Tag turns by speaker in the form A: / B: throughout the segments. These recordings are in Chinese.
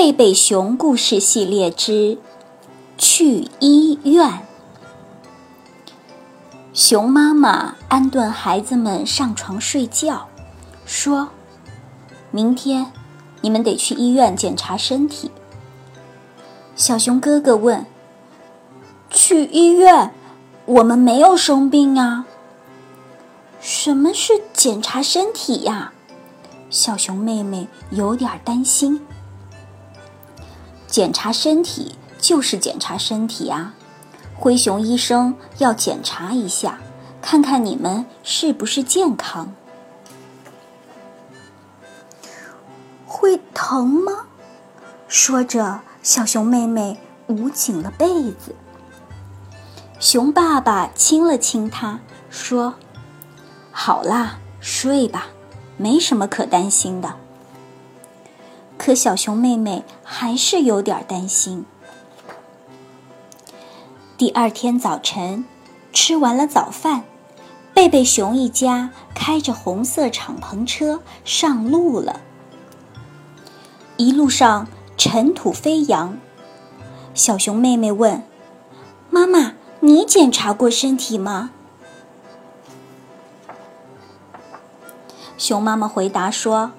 A: 贝贝熊故事系列之去医院。熊妈妈安顿孩子们上床睡觉，说：“明天你们得去医院检查身体。”小熊哥哥问：“去医院？我们没有生病啊。”什么是检查身体呀？小熊妹妹有点担心。检查身体就是检查身体啊，灰熊医生要检查一下，看看你们是不是健康。会疼吗？说着，小熊妹妹捂紧了被子。熊爸爸亲了亲她，说：“好啦，睡吧，没什么可担心的。”可小熊妹妹还是有点担心。第二天早晨，吃完了早饭，贝贝熊一家开着红色敞篷车上路了。一路上尘土飞扬，小熊妹妹问：“妈妈，你检查过身体吗？”熊妈妈回答说。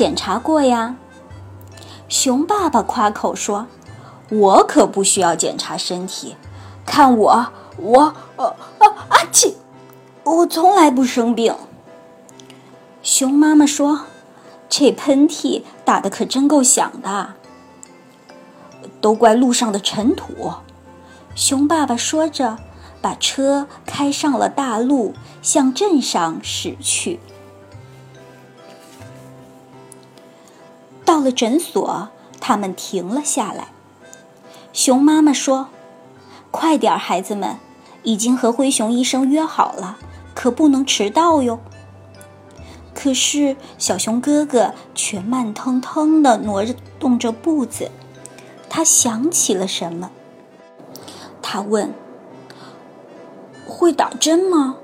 A: 检查过呀，熊爸爸夸口说：“我可不需要检查身体，看我，我，呃，啊，阿嚏，我从来不生病。”熊妈妈说：“这喷嚏打的可真够响的，都怪路上的尘土。”熊爸爸说着，把车开上了大路，向镇上驶去。到了诊所，他们停了下来。熊妈妈说：“快点，孩子们，已经和灰熊医生约好了，可不能迟到哟。”可是小熊哥哥却慢腾腾地挪动着步子。他想起了什么，他问：“会打针吗？”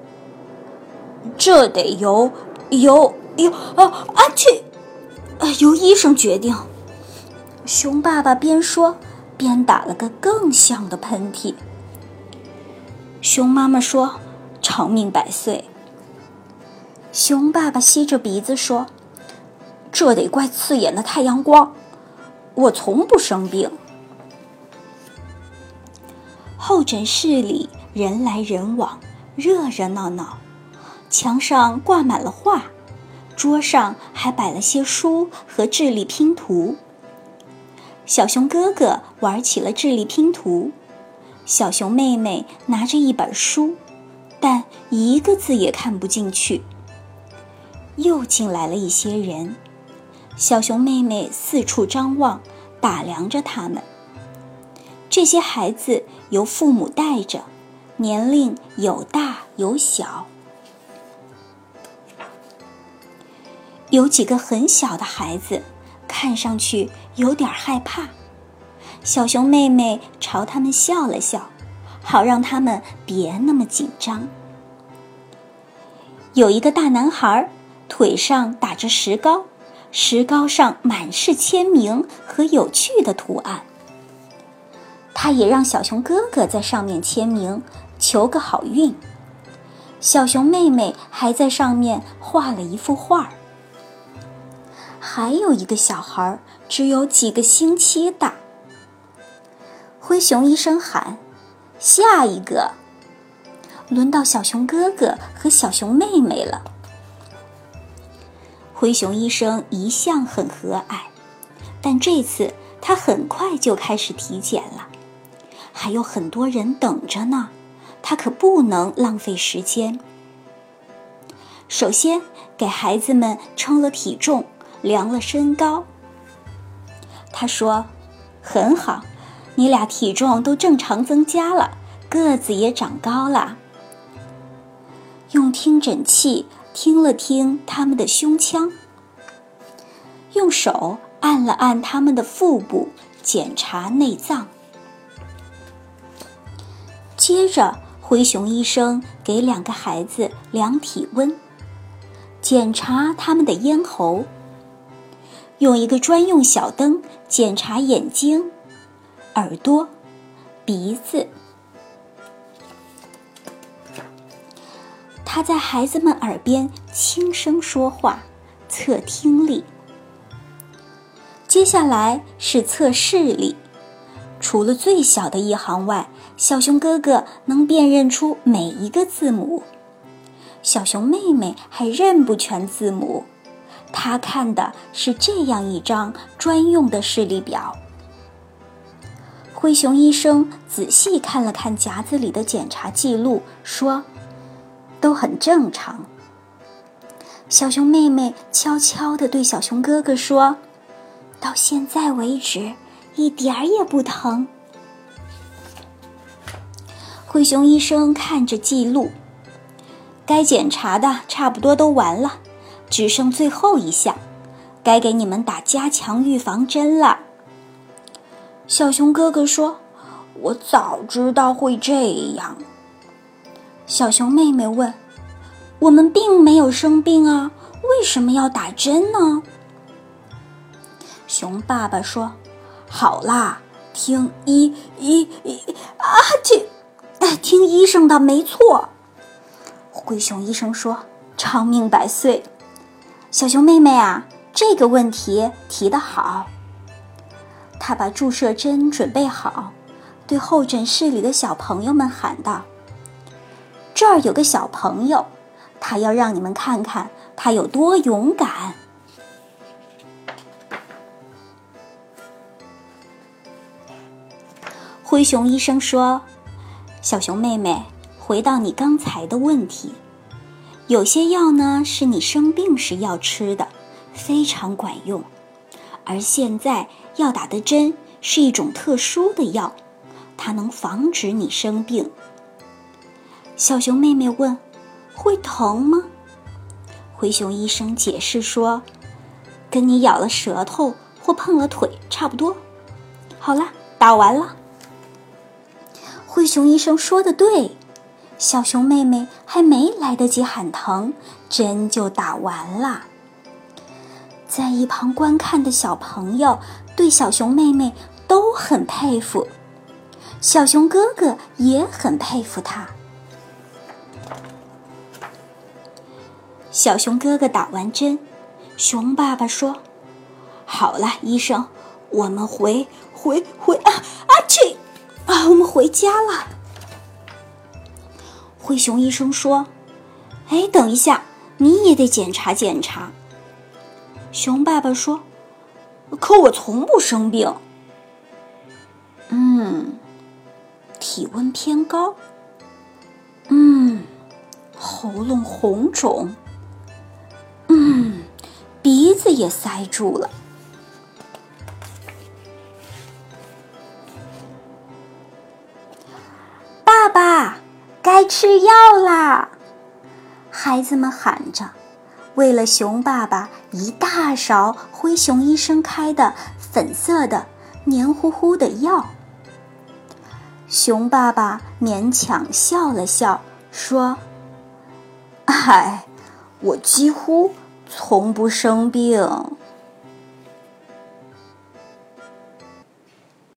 A: 这得由由由啊啊去！由医生决定。熊爸爸边说边打了个更响的喷嚏。熊妈妈说：“长命百岁。”熊爸爸吸着鼻子说：“这得怪刺眼的太阳光，我从不生病。”候诊室里人来人往，热热闹闹，墙上挂满了画。桌上还摆了些书和智力拼图。小熊哥哥玩起了智力拼图，小熊妹妹拿着一本书，但一个字也看不进去。又进来了一些人，小熊妹妹四处张望，打量着他们。这些孩子由父母带着，年龄有大有小。有几个很小的孩子，看上去有点害怕。小熊妹妹朝他们笑了笑，好让他们别那么紧张。有一个大男孩，腿上打着石膏，石膏上满是签名和有趣的图案。他也让小熊哥哥在上面签名，求个好运。小熊妹妹还在上面画了一幅画。还有一个小孩，只有几个星期大。灰熊医生喊：“下一个，轮到小熊哥哥和小熊妹妹了。”灰熊医生一向很和蔼，但这次他很快就开始体检了，还有很多人等着呢，他可不能浪费时间。首先给孩子们称了体重。量了身高，他说：“很好，你俩体重都正常增加了，个子也长高了。”用听诊器听了听他们的胸腔，用手按了按他们的腹部，检查内脏。接着，灰熊医生给两个孩子量体温，检查他们的咽喉。用一个专用小灯检查眼睛、耳朵、鼻子。他在孩子们耳边轻声说话，测听力。接下来是测视力，除了最小的一行外，小熊哥哥能辨认出每一个字母。小熊妹妹还认不全字母，他看的是这样一张专用的视力表。灰熊医生仔细看了看夹子里的检查记录，说：“都很正常。”小熊妹妹悄悄地对小熊哥哥说：“到现在为止，一点儿也不疼。”灰熊医生看着记录。该检查的差不多都完了，只剩最后一项，该给你们打加强预防针了。小熊哥哥说：“我早知道会这样。”小熊妹妹问：“我们并没有生病啊，为什么要打针呢？”熊爸爸说：“好啦，听医医医啊，听，听医生的，没错。”灰熊医生说：“长命百岁，小熊妹妹啊，这个问题提得好。”他把注射针准备好，对候诊室里的小朋友们喊道：“这儿有个小朋友，他要让你们看看他有多勇敢。”灰熊医生说：“小熊妹妹。”回到你刚才的问题，有些药呢是你生病时要吃的，非常管用；而现在要打的针是一种特殊的药，它能防止你生病。小熊妹妹问：“会疼吗？”灰熊医生解释说：“跟你咬了舌头或碰了腿差不多。”好了，打完了。灰熊医生说的对。小熊妹妹还没来得及喊疼，针就打完了。在一旁观看的小朋友对小熊妹妹都很佩服，小熊哥哥也很佩服她。小熊哥哥打完针，熊爸爸说：“好了，医生，我们回回回啊啊去啊，我们回家了。”灰熊医生说：“哎，等一下，你也得检查检查。”熊爸爸说：“可我从不生病。”嗯，体温偏高。嗯，喉咙红肿。嗯，鼻子也塞住了。爸爸。该吃药啦！孩子们喊着，喂了熊爸爸一大勺灰熊医生开的粉色的黏糊糊的药。熊爸爸勉强笑了笑，说：“哎，我几乎从不生病。”